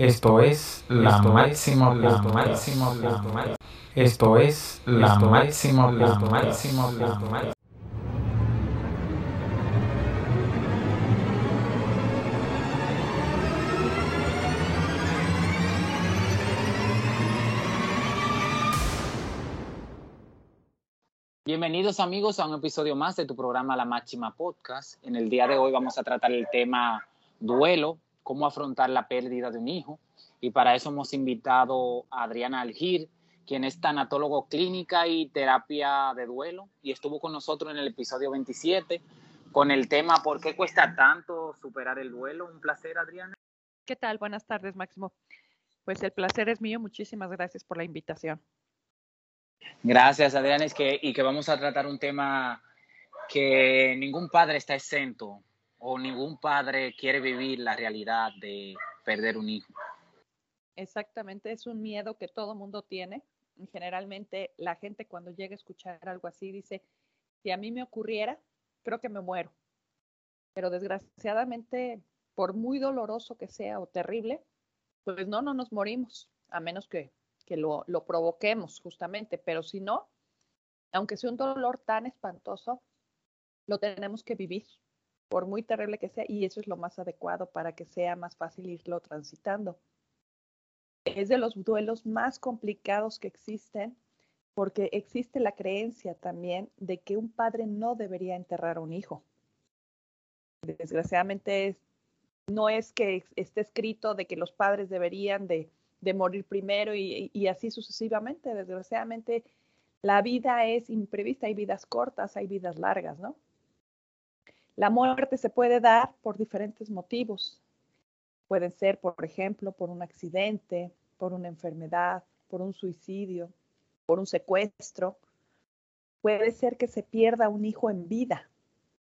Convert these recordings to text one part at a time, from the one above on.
Esto es la máximo la máximo la Esto es la máximo la máximo la Bienvenidos amigos a un episodio más de tu programa La Máxima Podcast. En el día de hoy vamos a tratar el tema duelo, cómo afrontar la pérdida de un hijo. Y para eso hemos invitado a Adriana Algir, quien es tanatólogo clínica y terapia de duelo, y estuvo con nosotros en el episodio 27 con el tema ¿Por qué cuesta tanto superar el duelo? Un placer, Adriana. ¿Qué tal? Buenas tardes, Máximo. Pues el placer es mío. Muchísimas gracias por la invitación. Gracias, Adriana. Es que, y que vamos a tratar un tema que ningún padre está exento o ningún padre quiere vivir la realidad de perder un hijo. Exactamente, es un miedo que todo mundo tiene. Generalmente la gente cuando llega a escuchar algo así dice, si a mí me ocurriera, creo que me muero. Pero desgraciadamente, por muy doloroso que sea o terrible, pues no, no nos morimos, a menos que, que lo, lo provoquemos justamente. Pero si no, aunque sea un dolor tan espantoso, lo tenemos que vivir por muy terrible que sea, y eso es lo más adecuado para que sea más fácil irlo transitando. Es de los duelos más complicados que existen porque existe la creencia también de que un padre no debería enterrar a un hijo. Desgraciadamente no es que esté escrito de que los padres deberían de, morir primero y, y, así sucesivamente. Desgraciadamente la vida es imprevista, hay vidas cortas, hay vidas largas, ¿no? La muerte se puede dar por diferentes motivos. Pueden ser, por ejemplo, por un accidente, por una enfermedad, por un suicidio, por un secuestro. Puede ser que se pierda un hijo en vida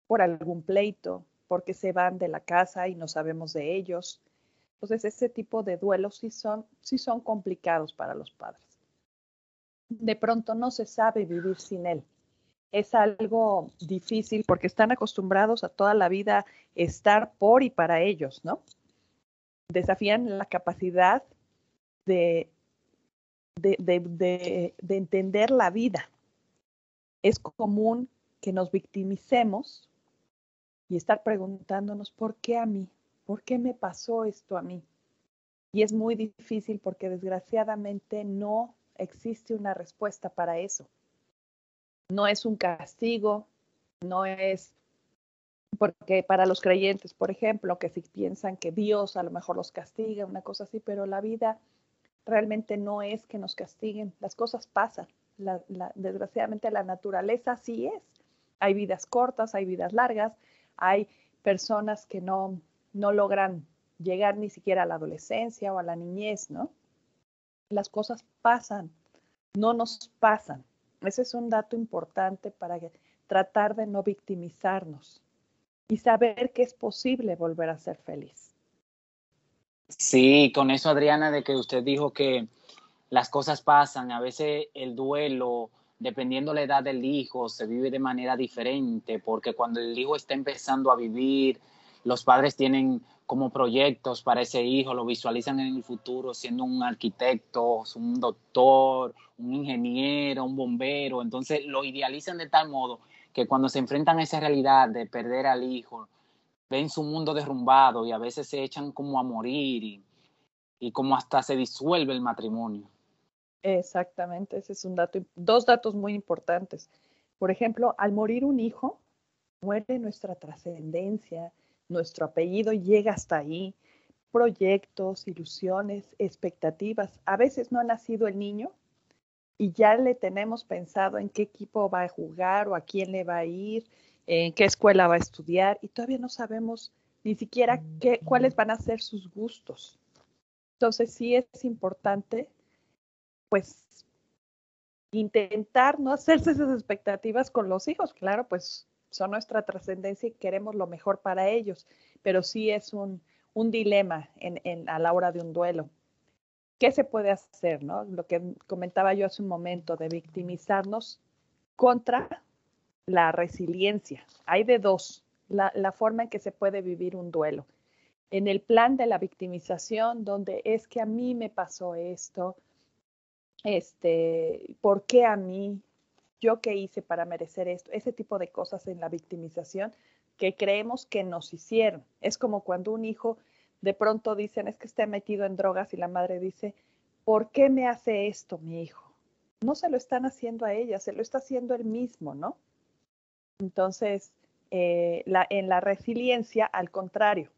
por algún pleito, porque se van de la casa y no sabemos de ellos. Entonces, ese tipo de duelos sí son, son complicados para los padres. De pronto no se sabe vivir sin él es algo difícil porque están acostumbrados a toda la vida estar por y para ellos, ¿no? Desafían la capacidad de, de, de, de entender la vida. Es común que nos victimicemos y estar preguntándonos, ¿por qué a mí? ¿Por qué me pasó esto a mí? Y es muy difícil porque desgraciadamente no existe una respuesta para eso no es un castigo, no es porque para los creyentes, por ejemplo, que si piensan que Dios a lo mejor los castiga, una cosa así, pero la vida realmente no es que nos castiguen, las cosas pasan. desgraciadamente la naturaleza sí es. Hay vidas cortas, hay vidas largas, hay personas que no, no logran llegar ni siquiera a la adolescencia o a la niñez, ¿no? Las cosas pasan, no nos pasan. Ese es un dato importante para tratar de no victimizarnos y saber que es posible volver a ser feliz. Sí, con eso Adriana, de que usted dijo que las cosas pasan, a veces el duelo, dependiendo la edad del hijo, se vive de manera diferente, porque cuando el hijo está empezando a vivir, los padres tienen como proyectos para ese hijo, lo visualizan en el futuro siendo un arquitecto, un doctor, un ingeniero, un bombero, entonces lo idealizan de tal modo que cuando se enfrentan a esa realidad de perder al hijo, ven su mundo derrumbado y a veces se echan como a morir y, como hasta se disuelve el matrimonio. Exactamente, ese es un dato, dos datos muy importantes. Por ejemplo, al morir un hijo, muere nuestra trascendencia, nuestro apellido llega hasta ahí, proyectos, ilusiones, expectativas. A veces no ha nacido el niño y ya le tenemos pensado en qué equipo va a jugar o a quién le va a ir, en qué escuela va a estudiar y todavía no sabemos ni siquiera qué, cuáles van a ser sus gustos. Entonces sí es importante, pues, intentar no hacerse esas expectativas con los hijos. Claro, pues son nuestra trascendencia y queremos lo mejor para ellos, pero sí es un, dilema en, a la hora de un duelo. ¿Qué se puede hacer? No? Lo que comentaba yo hace un momento de victimizarnos contra la resiliencia. Hay de dos, la, la forma en que se puede vivir un duelo. en el plan de la victimización, donde es que a mí me pasó esto, este, ¿por qué a mí? ¿Yo qué hice para merecer esto? Ese tipo de cosas en la victimización que creemos que nos hicieron. Es como cuando un hijo de pronto dicen, es que está metido en drogas y la madre dice, ¿por qué me hace esto mi hijo? No se lo están haciendo a ella, se lo está haciendo él mismo, ¿no? Entonces, eh, en la resiliencia, al contrario,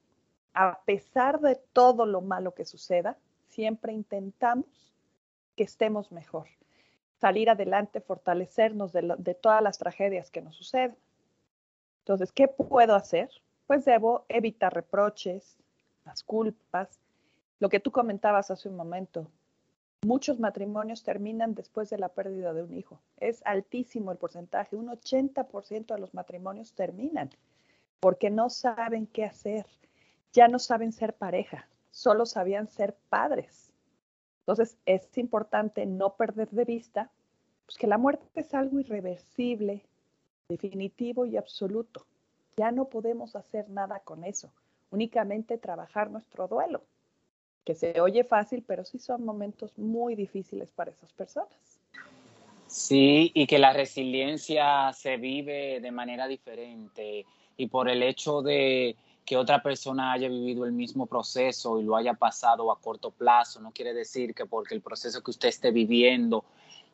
a pesar de todo lo malo que suceda, siempre intentamos que estemos mejor, salir adelante, fortalecernos de, todas las tragedias que nos suceden. Entonces, ¿qué puedo hacer? Pues debo evitar reproches, las culpas, lo que tú comentabas hace un momento. Muchos matrimonios terminan después de la pérdida de un hijo. Es altísimo el porcentaje. Un 80% de los matrimonios terminan porque no saben qué hacer. Ya no saben ser pareja, solo sabían ser padres. Entonces es importante no perder de vista pues, que la muerte es algo irreversible, definitivo y absoluto. Ya no podemos hacer nada con eso únicamente trabajar nuestro duelo, que se oye fácil, pero sí son momentos muy difíciles para esas personas. Sí, y que la resiliencia se vive de manera diferente y por el hecho de que otra persona haya vivido el mismo proceso y lo haya pasado a corto plazo, no quiere decir que porque el proceso que usted esté viviendo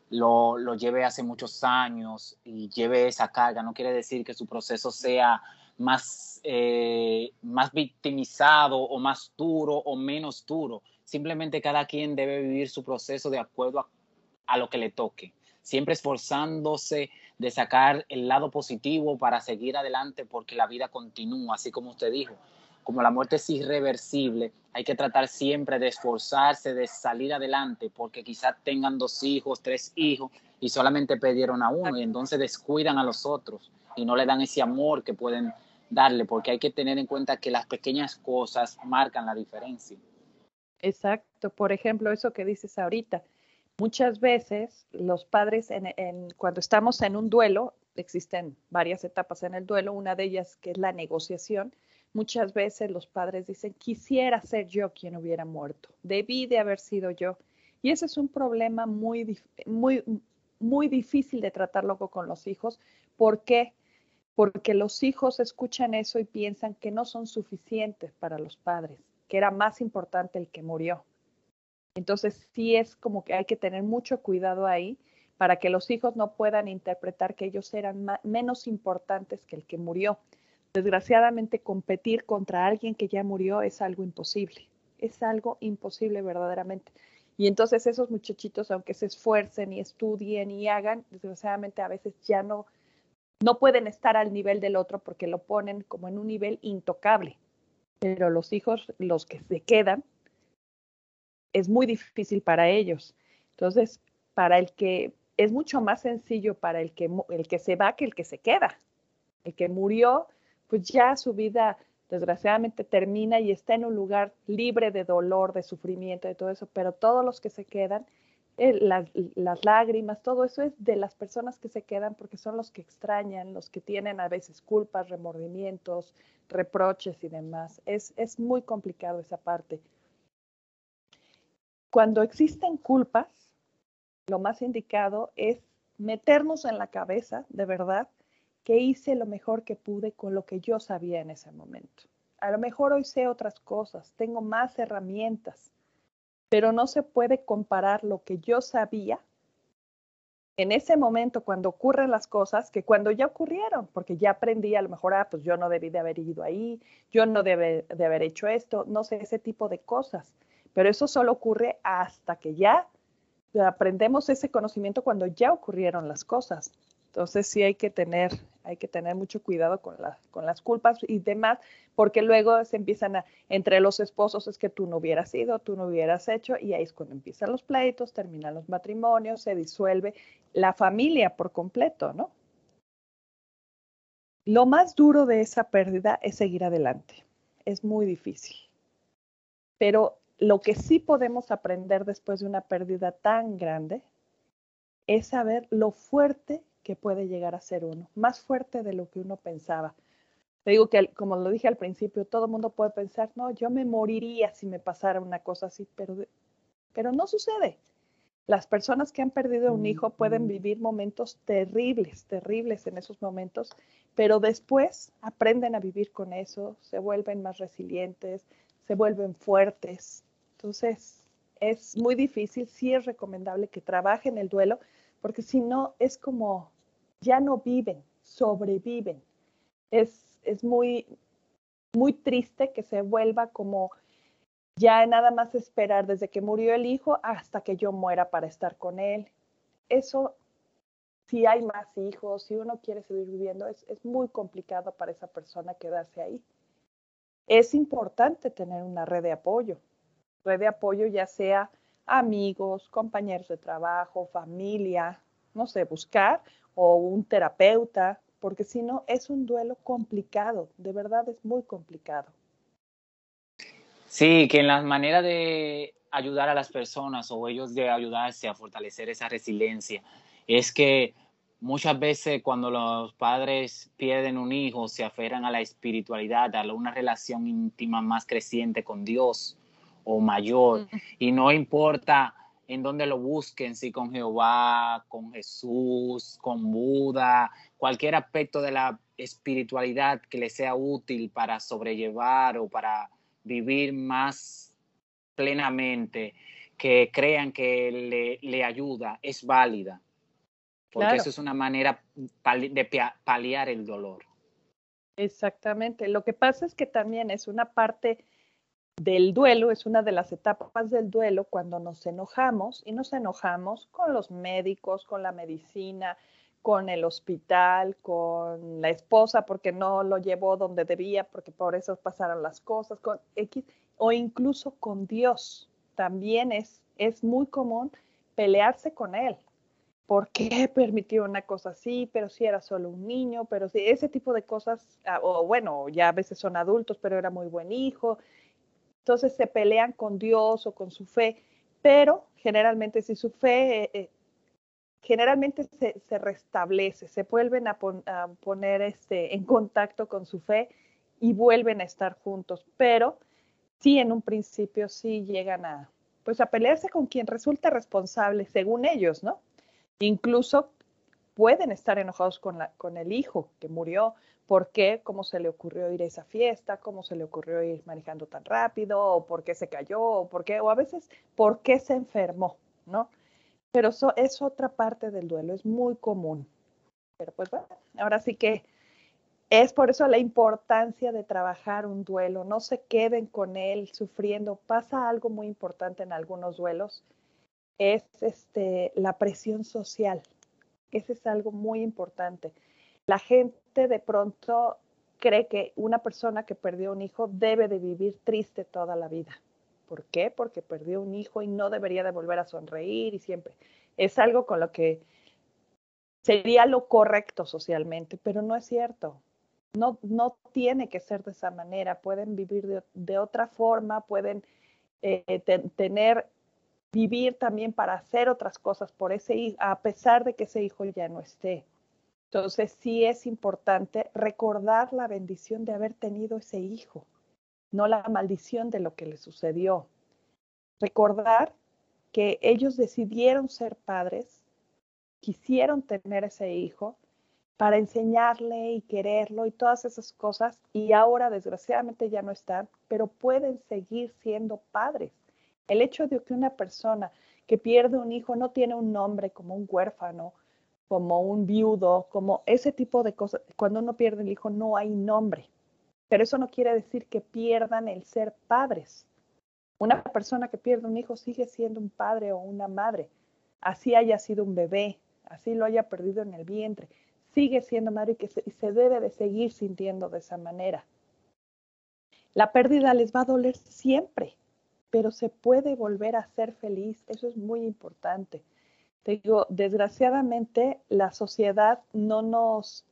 lo, lo lleve hace muchos años y lleve esa carga, no quiere decir que su proceso sea más, eh, más victimizado o más duro o menos duro. Simplemente cada quien debe vivir su proceso de acuerdo a, lo que le toque, siempre esforzándose de sacar el lado positivo para seguir adelante porque la vida continúa, así como usted dijo. Como la muerte es irreversible, hay que tratar siempre de esforzarse, de salir adelante, porque quizás tengan dos hijos, tres hijos y solamente pidieron a uno y entonces descuidan a los otros y no le dan ese amor que pueden darle, porque hay que tener en cuenta que las pequeñas cosas marcan la diferencia. Exacto, por ejemplo, eso que dices ahorita. Muchas veces los padres, en, cuando estamos en un duelo, existen varias etapas en el duelo, una de ellas que es la negociación, muchas veces los padres dicen, quisiera ser yo quien hubiera muerto, debí de haber sido yo. Y ese es un problema muy, muy, muy difícil de tratarlo con los hijos. ¿Por qué? porque los hijos escuchan eso y piensan que no son suficientes para los padres, que era más importante el que murió. Entonces sí es como que hay que tener mucho cuidado ahí para que los hijos no puedan interpretar que ellos eran menos importantes que el que murió. Desgraciadamente competir contra alguien que ya murió es algo imposible, es algo imposible verdaderamente. Y entonces esos muchachitos, aunque se esfuercen y estudien y hagan, desgraciadamente a veces ya no, no pueden estar al nivel del otro porque lo ponen como en un nivel intocable. Pero los hijos, los que se quedan, es muy difícil para ellos. Entonces, para el que es mucho más sencillo para el que, el que se va que el que se queda. El que murió, pues ya su vida desgraciadamente termina y está en un lugar libre de dolor, de sufrimiento, de todo eso, pero todos los que se quedan eh, las, las, lágrimas, todo eso es de las personas que se quedan porque son los que extrañan, los que tienen a veces culpas, remordimientos, reproches y demás. Es, es muy complicado esa parte. Cuando existen culpas, lo más indicado es meternos en la cabeza, de verdad, que hice lo mejor que pude con lo que yo sabía en ese momento. A lo mejor hoy sé otras cosas, tengo más herramientas, pero no se puede comparar lo que yo sabía en ese momento cuando ocurren las cosas que cuando ya ocurrieron, porque ya aprendí a lo mejor, ah, pues yo no debí de haber ido ahí, yo no debe de haber hecho esto, no sé, ese tipo de cosas. Pero eso solo ocurre hasta que ya aprendemos ese conocimiento cuando ya ocurrieron las cosas. Entonces sí hay que tener, hay que tener mucho cuidado con, con las culpas y demás, porque luego se empiezan a, entre los esposos es que tú no hubieras ido, tú no hubieras hecho, y ahí es cuando empiezan los pleitos, terminan los matrimonios, se disuelve la familia por completo, ¿no? Lo más duro de esa pérdida es seguir adelante. Es muy difícil. Pero lo que sí podemos aprender después de una pérdida tan grande es saber lo fuerte que puede llegar a ser uno, más fuerte de lo que uno pensaba. Te digo que, como lo dije al principio, todo el mundo puede pensar, no, yo me moriría si me pasara una cosa así, pero, pero no sucede. Las personas que han perdido un hijo pueden vivir momentos terribles, terribles en esos momentos, pero después aprenden a vivir con eso, se vuelven más resilientes, se vuelven fuertes. Entonces, es muy difícil, sí es recomendable que trabajen el duelo, porque si no, es como ya no viven, sobreviven. Es, es muy, muy triste que se vuelva como ya nada más esperar desde que murió el hijo hasta que yo muera para estar con él. Eso, si hay más hijos, si uno quiere seguir viviendo, es, es muy complicado para esa persona quedarse ahí. Es importante tener una red de apoyo, red de apoyo ya sea amigos, compañeros de trabajo, familia, no sé, buscar o un terapeuta, porque si no es un duelo complicado, de verdad es muy complicado. Sí, que en la manera de ayudar a las personas o ellos de ayudarse a fortalecer esa resiliencia es que muchas veces cuando los padres pierden un hijo se aferran a la espiritualidad, a una relación íntima más creciente con Dios o mayor y no importa en dónde lo busquen, si con Jehová, con Jesús, con Buda, cualquier aspecto de la espiritualidad que les sea útil para sobrellevar o para vivir más plenamente, que crean que le, ayuda, es válida. Porque eso es una manera de paliar el dolor. Exactamente. Lo que pasa es que también es una parte del duelo, es una de las etapas del duelo cuando nos enojamos y nos enojamos con los médicos, con la medicina, con el hospital, con la esposa porque no lo llevó donde debía, porque por eso pasaron las cosas, con X, o incluso con Dios. También es, es muy común pelearse con Él. ¿Por qué permitió una cosa así? Pero si era solo un niño, pero si ese tipo de cosas, ah, o bueno, ya a veces son adultos, pero era muy buen hijo. Entonces se pelean con Dios o con su fe, pero generalmente si su fe eh, eh, generalmente se, restablece, se vuelven a, poner este, en contacto con su fe y vuelven a estar juntos, pero sí en un principio sí llegan a, pues a pelearse con quien resulta responsable según ellos, ¿no? Incluso pueden estar enojados con el hijo que murió, ¿por qué? ¿Cómo se le ocurrió ir a esa fiesta? ¿Cómo se le ocurrió ir manejando tan rápido? ¿O por qué se cayó? ¿O por qué? O a veces, ¿por qué se enfermó? ¿No? Pero eso es otra parte del duelo, es muy común. Pero pues bueno, ahora sí que es por eso la importancia de trabajar un duelo, no se queden con él sufriendo. Pasa algo muy importante en algunos duelos, es este, la presión social. Ese es algo muy importante. La gente de pronto cree que una persona que perdió un hijo debe de vivir triste toda la vida. ¿Por qué? Porque perdió un hijo y no debería de volver a sonreír y siempre. Es algo con lo que sería lo correcto socialmente, pero no es cierto. No, no tiene que ser de esa manera. Pueden vivir de, otra forma, pueden eh, tener, vivir también para hacer otras cosas por ese hijo, a pesar de que ese hijo ya no esté. Entonces sí es importante recordar la bendición de haber tenido ese hijo no la maldición de lo que le sucedió. Recordar que ellos decidieron ser padres, quisieron tener ese hijo para enseñarle y quererlo y todas esas cosas, y ahora desgraciadamente ya no están, pero pueden seguir siendo padres. El hecho de que una persona que pierde un hijo no tiene un nombre como un huérfano, como un viudo, como ese tipo de cosas, cuando uno pierde el hijo no hay nombre. Pero eso no quiere decir que pierdan el ser padres. Una persona que pierde un hijo sigue siendo un padre o una madre. Así haya sido un bebé, así lo haya perdido en el vientre. Sigue siendo madre y, que se, se debe de seguir sintiendo de esa manera. La pérdida les va a doler siempre, pero se puede volver a ser feliz. Eso es muy importante. Te digo, desgraciadamente la sociedad no nos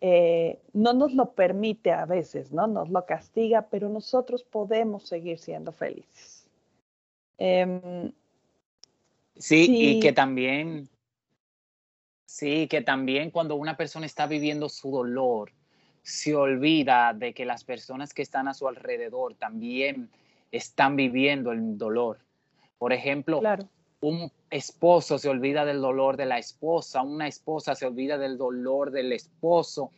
eh, no nos lo permite a veces, ¿no? Nos lo castiga, pero nosotros podemos seguir siendo felices. Em, sí, y que también, sí, que también cuando una persona está viviendo su dolor, se olvida de que las personas que están a su alrededor también están viviendo el dolor. Por ejemplo, un esposo se olvida del dolor de la esposa, una esposa se olvida del dolor del esposo.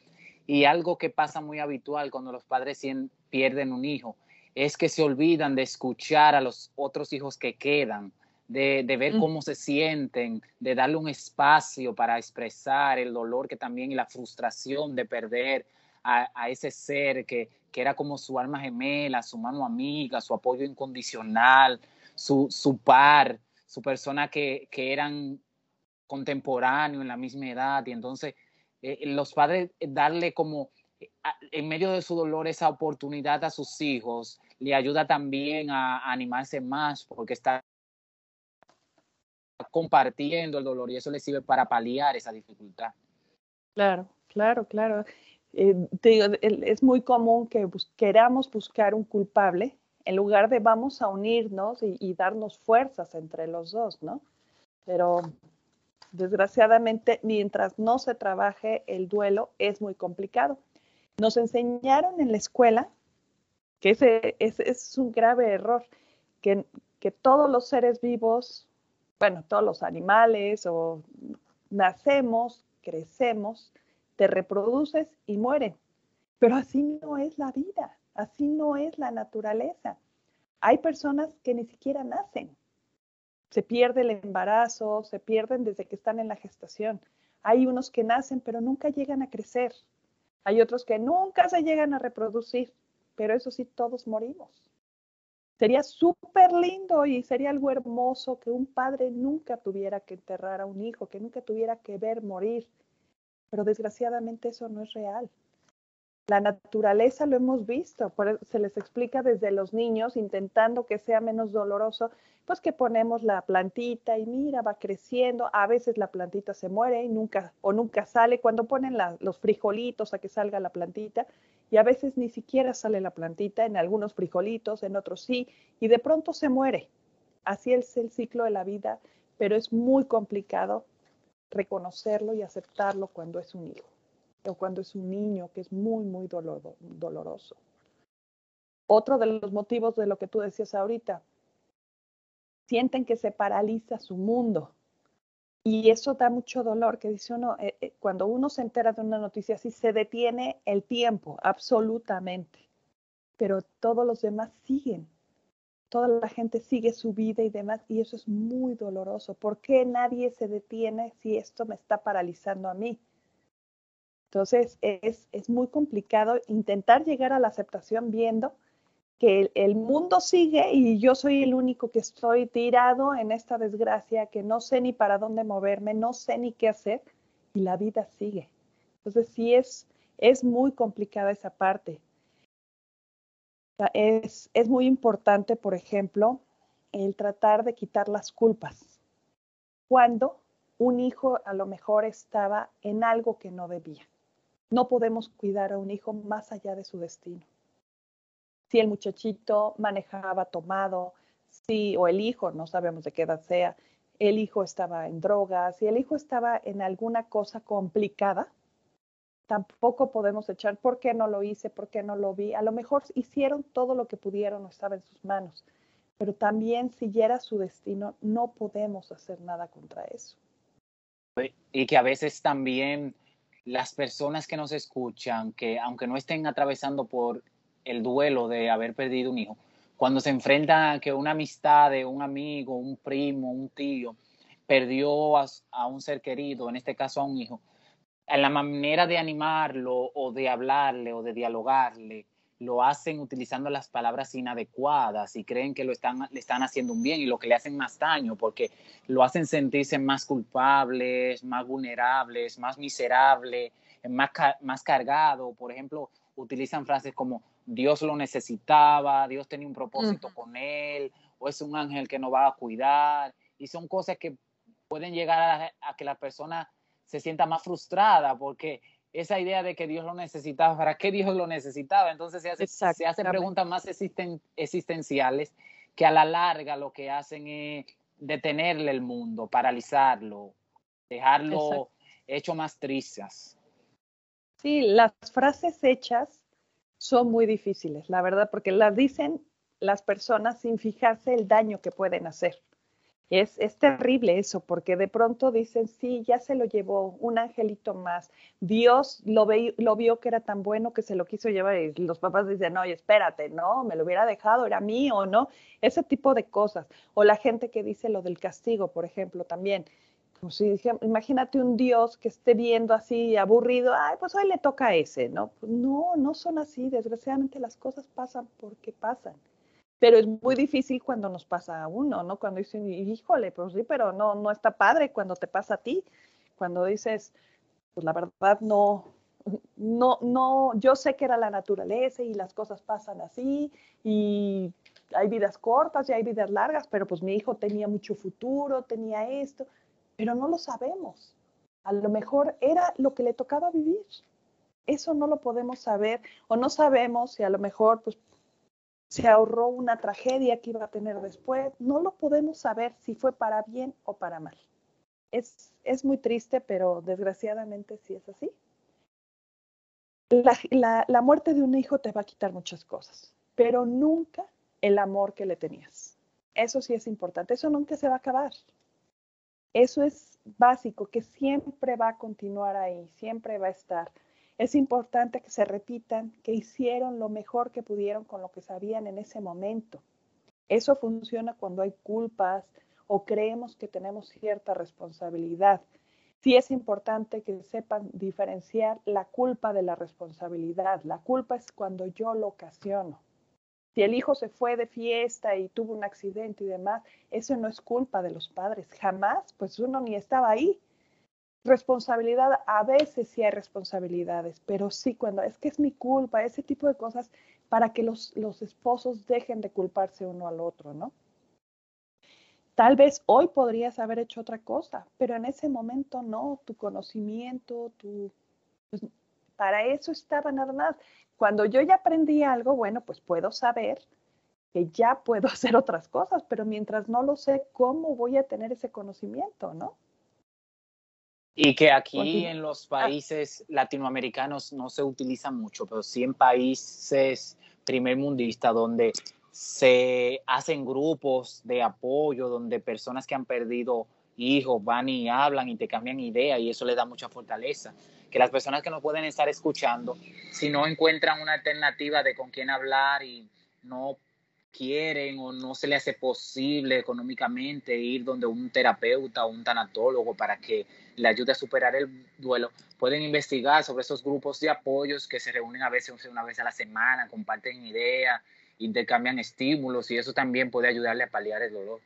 Y algo que pasa muy habitual cuando los padres pierden un hijo es que se olvidan de escuchar a los otros hijos que quedan, de, ver mm. cómo se sienten, de darle un espacio para expresar el dolor que también y la frustración de perder a, ese ser que, que, era como su alma gemela, su mano amiga, su apoyo incondicional, su, su par, su persona que, que eran contemporáneos en la misma edad. Y entonces eh, los padres eh, darle como en medio de su dolor esa oportunidad a sus hijos le ayuda también a, animarse más porque está compartiendo el dolor y eso le sirve para paliar esa dificultad. Claro, claro, claro. Eh, es muy común que queramos buscar un culpable en lugar de vamos a unirnos y, darnos fuerzas entre los dos, ¿no? Pero desgraciadamente, mientras no se trabaje el duelo, es muy complicado. Nos enseñaron en la escuela que ese, es un grave error, que, que todos los seres vivos, bueno, todos los animales o nacemos, crecemos, te reproduces y mueren. Pero así no es la vida, así no es la naturaleza. Hay personas que ni siquiera nacen. Se pierde el embarazo, se pierden desde que están en la gestación. Hay unos que nacen pero nunca llegan a crecer. Hay otros que nunca se llegan a reproducir, pero eso sí, todos morimos. Sería súper lindo y sería algo hermoso que un padre nunca tuviera que enterrar a un hijo, que nunca tuviera que ver morir, pero desgraciadamente eso no es real. La naturaleza lo hemos visto, se les explica desde los niños, intentando que sea menos doloroso, pues que ponemos la plantita y mira, va creciendo, a veces la plantita se muere y nunca o nunca sale, cuando ponen los frijolitos a que salga la plantita, y a veces ni siquiera sale la plantita, en algunos frijolitos, en otros sí, y de pronto se muere. Así es el ciclo de la vida, pero es muy complicado reconocerlo y aceptarlo cuando es un hijo o cuando es un niño, que es muy, muy doloroso. Otro de los motivos de lo que tú decías ahorita, sienten que se paraliza su mundo. Y eso da mucho dolor, que dice uno, eh, eh, cuando uno se entera de una noticia así, se detiene el tiempo, absolutamente. Pero todos los demás siguen. Toda la gente sigue su vida y demás, y eso es muy doloroso. ¿Por qué nadie se detiene si esto me está paralizando a mí? Entonces, es, es muy complicado intentar llegar a la aceptación viendo que el, mundo sigue y yo soy el único que estoy tirado en esta desgracia, que no sé ni para dónde moverme, no sé ni qué hacer y la vida sigue. Entonces sí es, es muy complicada esa parte. Es, es muy importante, por ejemplo, el tratar de quitar las culpas. Cuando un hijo a lo mejor estaba en algo que no debía. No podemos cuidar a un hijo más allá de su destino. Si el muchachito manejaba tomado, si o el hijo, no sabemos de qué edad sea, el hijo estaba en drogas, si el hijo estaba en alguna cosa complicada, tampoco podemos echar por qué no lo hice, por qué no lo vi. A lo mejor hicieron todo lo que pudieron o estaba en sus manos, pero también si ya era su destino, no podemos hacer nada contra eso. Y que a veces también las personas que nos escuchan, que aunque no estén atravesando por el duelo de haber perdido un hijo, cuando se enfrentan a que una amistad de un amigo, un primo, un tío, perdió a, un ser querido, en este caso a un hijo, en la manera de animarlo o de hablarle o de dialogarle, lo hacen utilizando las palabras inadecuadas y creen que lo están, le están haciendo un bien y lo que le hacen más daño porque lo hacen sentirse más culpables, más vulnerables, más miserables, más, más cargado. Por ejemplo, utilizan frases como Dios lo necesitaba, Dios tenía un propósito con él, o es un ángel que no va a cuidar. Y son cosas que pueden llegar a, a que la persona se sienta más frustrada porque esa idea de que Dios lo necesitaba, ¿para qué Dios lo necesitaba? Entonces se, hace, se hacen preguntas más existenciales que a la larga lo que hacen es detenerle el mundo, paralizarlo, dejarlo hecho más trizas. Sí, las frases hechas son muy difíciles, la verdad, porque las dicen las personas sin fijarse el daño que pueden hacer. Es, es, terrible eso, porque de pronto dicen, sí, ya se lo llevó un angelito más. Dios lo, ve, lo vio que era tan bueno que se lo quiso llevar y los papás dicen, no, espérate, no, me lo hubiera dejado, era mío, ¿no? Ese tipo de cosas. O la gente que dice lo del castigo, por ejemplo, también. Imagínate un Dios que esté viendo así aburrido, ay, pues hoy le toca a ese, ¿no? Pues no, no son así. Desgraciadamente las cosas pasan porque pasan pero es muy difícil cuando nos pasa a uno, ¿no? Cuando dicen, híjole, pues sí, pero no, no está padre cuando te pasa a ti. Cuando dices, pues la verdad no, no, no, yo sé que era la naturaleza y las cosas pasan así y hay vidas cortas y hay vidas largas, pero pues mi hijo tenía mucho futuro, tenía esto, pero no lo sabemos. A lo mejor era lo que le tocaba vivir. Eso no lo podemos saber o no sabemos si a lo mejor pues se ahorró una tragedia que iba a tener después. No lo podemos saber si fue para bien o para mal. Es, es muy triste, pero desgraciadamente sí es así. La, la, la, muerte de un hijo te va a quitar muchas cosas, pero nunca el amor que le tenías. Eso sí es importante, eso nunca se va a acabar. Eso es básico, que siempre va a continuar ahí, siempre va a estar. Es importante que se repitan que hicieron lo mejor que pudieron con lo que sabían en ese momento. Eso funciona cuando hay culpas o creemos que tenemos cierta responsabilidad. Sí es importante que sepan diferenciar la culpa de la responsabilidad. La culpa es cuando yo lo ocasiono. Si el hijo se fue de fiesta y tuvo un accidente y demás, eso no es culpa de los padres. Jamás, pues uno ni estaba ahí. Responsabilidad, a veces sí hay responsabilidades, pero sí cuando es que es mi culpa, ese tipo de cosas, para que los, los esposos dejen de culparse uno al otro, ¿no? Tal vez hoy podrías haber hecho otra cosa, pero en ese momento no, tu conocimiento, tu... Pues, para eso estaba nada más. Cuando yo ya aprendí algo, bueno, pues puedo saber que ya puedo hacer otras cosas, pero mientras no lo sé, ¿cómo voy a tener ese conocimiento, no? Y que aquí en los ah. países latinoamericanos no se utiliza mucho, pero sí en países primer mundista donde se hacen grupos de apoyo, donde personas que han perdido hijos van y hablan y te cambian ideas y eso le da mucha fortaleza. Que las personas que no pueden estar escuchando, si no encuentran una alternativa de con quién hablar y no quieren o no se le hace posible económicamente ir donde un terapeuta o un tanatólogo para que le ayude a superar el duelo, pueden investigar sobre esos grupos de apoyos que se reúnen a veces una vez a la semana, comparten ideas, intercambian estímulos y eso también puede ayudarle a paliar el dolor.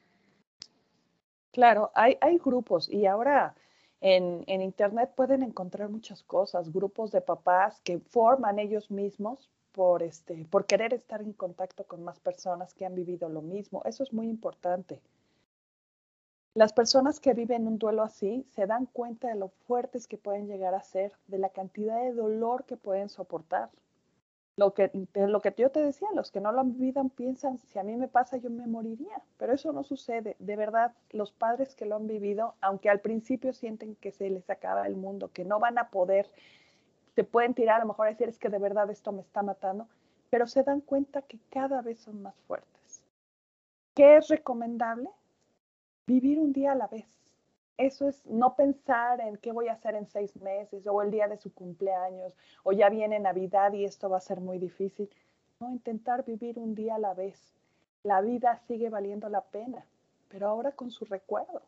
Claro, hay, hay grupos y ahora en, en Internet pueden encontrar muchas cosas, grupos de papás que forman ellos mismos por, este, por querer estar en contacto con más personas que han vivido lo mismo. Eso es muy importante. Las personas que viven un duelo así se dan cuenta de lo fuertes que pueden llegar a ser, de la cantidad de dolor que pueden soportar. Lo que, lo que yo te decía, los que no lo vivido piensan, si a mí me pasa, yo me moriría. Pero eso no sucede. De verdad, los padres que lo han vivido, aunque al principio sienten que se les acaba el mundo, que no van a poder te pueden tirar, a lo mejor a decir es que de verdad esto me está matando, pero se dan cuenta que cada vez son más fuertes. ¿Qué es recomendable? Vivir un día a la vez. Eso es no pensar en qué voy a hacer en seis meses o el día de su cumpleaños o ya viene Navidad y esto va a ser muy difícil. No, intentar vivir un día a la vez. La vida sigue valiendo la pena, pero ahora con su recuerdo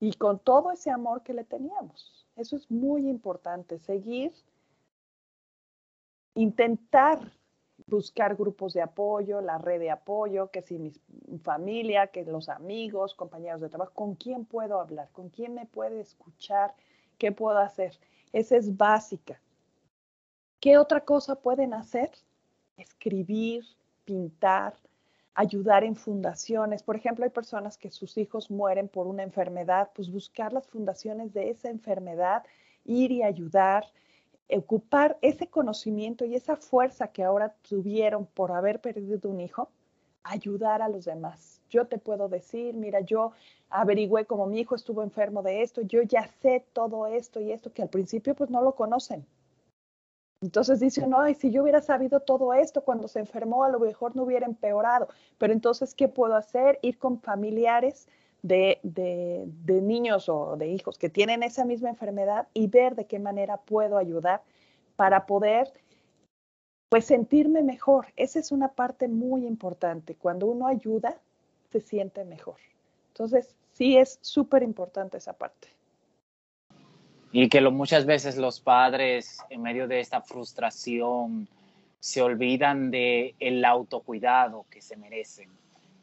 y con todo ese amor que le teníamos. Eso es muy importante, seguir, intentar buscar grupos de apoyo, la red de apoyo, que si mi familia, que los amigos, compañeros de trabajo, con quién puedo hablar, con quién me puede escuchar, qué puedo hacer. Esa es básica. ¿Qué otra cosa pueden hacer? Escribir, pintar, ayudar en fundaciones. Por ejemplo, hay personas que sus hijos mueren por una enfermedad, pues buscar las fundaciones de esa enfermedad, ir y ayudar, ocupar ese conocimiento y esa fuerza que ahora tuvieron por haber perdido un hijo, ayudar a los demás. Yo te puedo decir, mira, yo averigüé cómo mi hijo estuvo enfermo de esto, yo ya sé todo esto y esto que al principio pues no lo conocen. Entonces dice uno, ay, si yo hubiera sabido todo esto cuando se enfermó, a lo mejor no hubiera empeorado. Pero entonces, ¿qué puedo hacer? Ir con familiares de, de, niños o de hijos que tienen esa misma enfermedad y ver de qué manera puedo ayudar para poder pues sentirme mejor. Esa es una parte muy importante. Cuando uno ayuda, se siente mejor. Entonces, sí es súper importante esa parte. Y que lo, muchas veces los padres, en medio de esta frustración, se olvidan de el autocuidado que se merecen.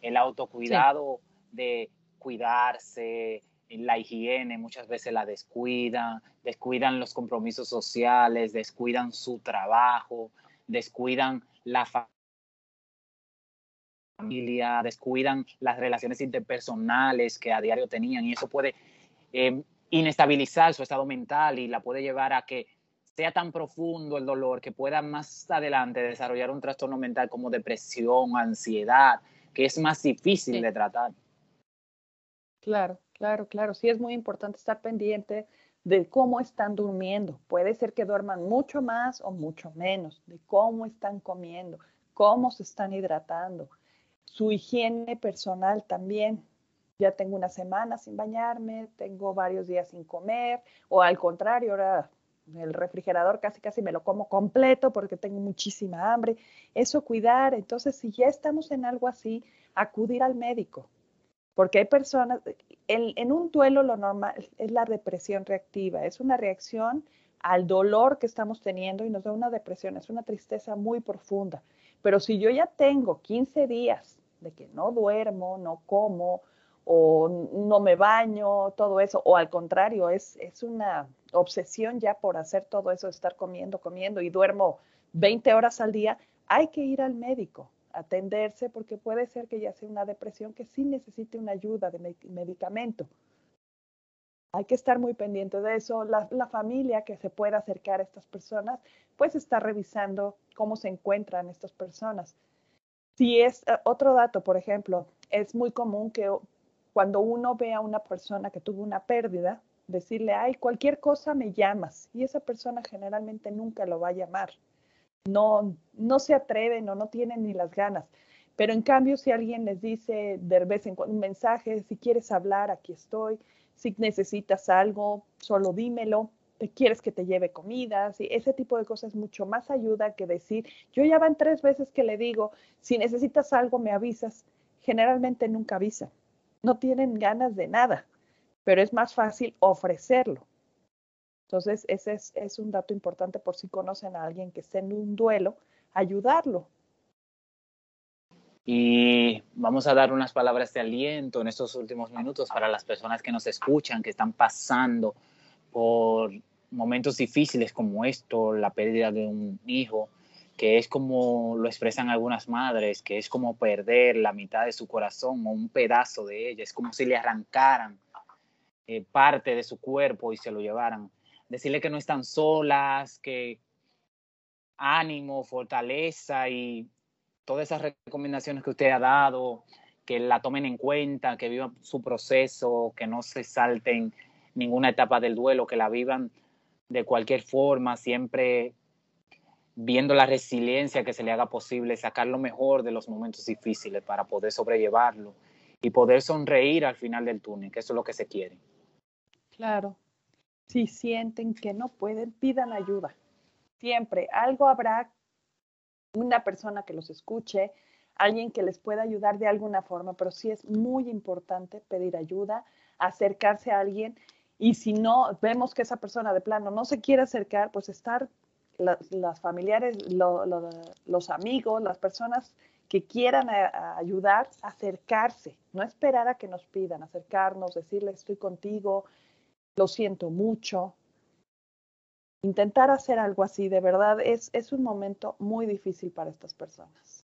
El autocuidado de cuidarse, la higiene muchas veces la descuidan, descuidan los compromisos sociales, descuidan su trabajo, descuidan la familia, descuidan las relaciones interpersonales que a diario tenían y eso puede eh, inestabilizar su estado mental y la puede llevar a que sea tan profundo el dolor que pueda más adelante desarrollar un trastorno mental como depresión, ansiedad, que es más difícil de tratar. Claro, claro, claro. Sí es muy importante estar pendiente de cómo están durmiendo. Puede ser que duerman mucho más o mucho menos, de cómo están comiendo, cómo se están hidratando. Su higiene personal también. Ya tengo una semana sin bañarme, tengo varios días sin comer, o al contrario, ahora el refrigerador casi casi me lo como completo porque tengo muchísima hambre. Eso cuidar. Entonces, si ya estamos en algo así, acudir al médico porque hay personas, en, un duelo lo normal es la depresión reactiva, es una reacción al dolor que estamos teniendo y nos da una depresión, es una tristeza muy profunda. Pero si yo ya tengo 15 días de que no duermo, no como o no me baño, todo eso, o al contrario, es, es una obsesión ya por hacer todo eso, estar comiendo, comiendo y duermo 20 horas al día, hay que ir al médico atenderse porque puede ser que ya sea una depresión que sí necesite una ayuda de medicamento. Hay que estar muy pendiente de eso. La, familia que se pueda acercar a estas personas, pues está revisando cómo se encuentran estas personas. Si es eh, otro dato, por ejemplo, es muy común que cuando uno ve a una persona que tuvo una pérdida, decirle, ay, cualquier cosa me llamas. Y esa persona generalmente nunca lo va a llamar no, no se atreven o no tienen ni las ganas. Pero en cambio, si alguien les dice de vez en cuando un mensaje, si quieres hablar, aquí estoy, si necesitas algo, solo dímelo, te quieres que te lleve comida, ese tipo de cosas mucho más ayuda que decir, yo ya van tres veces que le digo, si necesitas algo me avisas, generalmente nunca avisa, no tienen ganas de nada, pero es más fácil ofrecerlo. Entonces, ese es, un dato importante por si conocen a alguien que esté en un duelo, ayudarlo. Y vamos a dar unas palabras de aliento en estos últimos minutos para las personas que nos escuchan, que están pasando por momentos difíciles como esto, la pérdida de un hijo, que es como lo expresan algunas madres, que es como perder la mitad de su corazón o un pedazo de ella, es como si le arrancaran eh, parte de su cuerpo y se lo llevaran decirle que no están solas, que ánimo, fortaleza y todas esas recomendaciones que usted ha dado, que la tomen en cuenta, que vivan su proceso, que no se salten ninguna etapa del duelo, que la vivan de cualquier forma, siempre viendo la resiliencia que se le haga posible, sacar lo mejor de los momentos difíciles para poder sobrellevarlo y poder sonreír al final del túnel, que eso es lo que se quiere. Claro, si sienten que no pueden, pidan ayuda. Siempre algo habrá, una persona que los escuche, alguien que les pueda ayudar de alguna forma, pero sí es muy importante pedir ayuda, acercarse a alguien y si no vemos que esa persona de plano no se quiere acercar, pues estar las familiares, los amigos, las personas que quieran ayudar, acercarse, no esperar a que nos pidan, acercarnos, decirle estoy contigo, lo siento mucho. Intentar hacer algo así, de verdad, es, es un momento muy difícil para estas personas.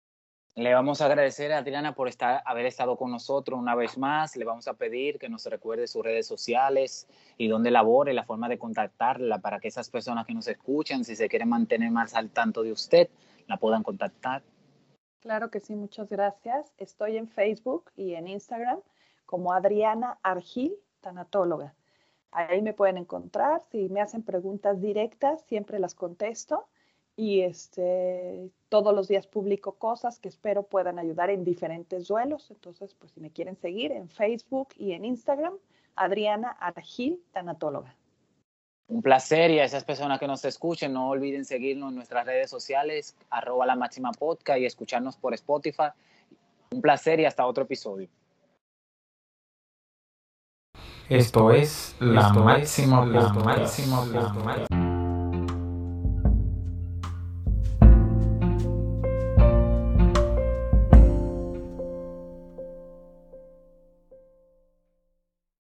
Le vamos a agradecer a Adriana por estar, haber estado con nosotros una vez más. Le vamos a pedir que nos recuerde sus redes sociales y dónde labore, la forma de contactarla para que esas personas que nos escuchan, si se quieren mantener más al tanto de usted, la puedan contactar. Claro que sí, muchas gracias. Estoy en Facebook y en Instagram como Adriana Argil, tanatóloga. Ahí me pueden encontrar. Si me hacen preguntas directas, siempre las contesto. y este, todos los días publico cosas que espero puedan ayudar en diferentes duelos. Entonces, pues si me quieren seguir en Facebook y en Instagram, Adriana Argil, tanatóloga. Un placer y a esas personas que nos escuchen, no olviden seguirnos en nuestras redes sociales, arroba la máxima podcast y escucharnos por Spotify. Un placer y hasta otro episodio. Esto es la máxima, la máxima, la máxima.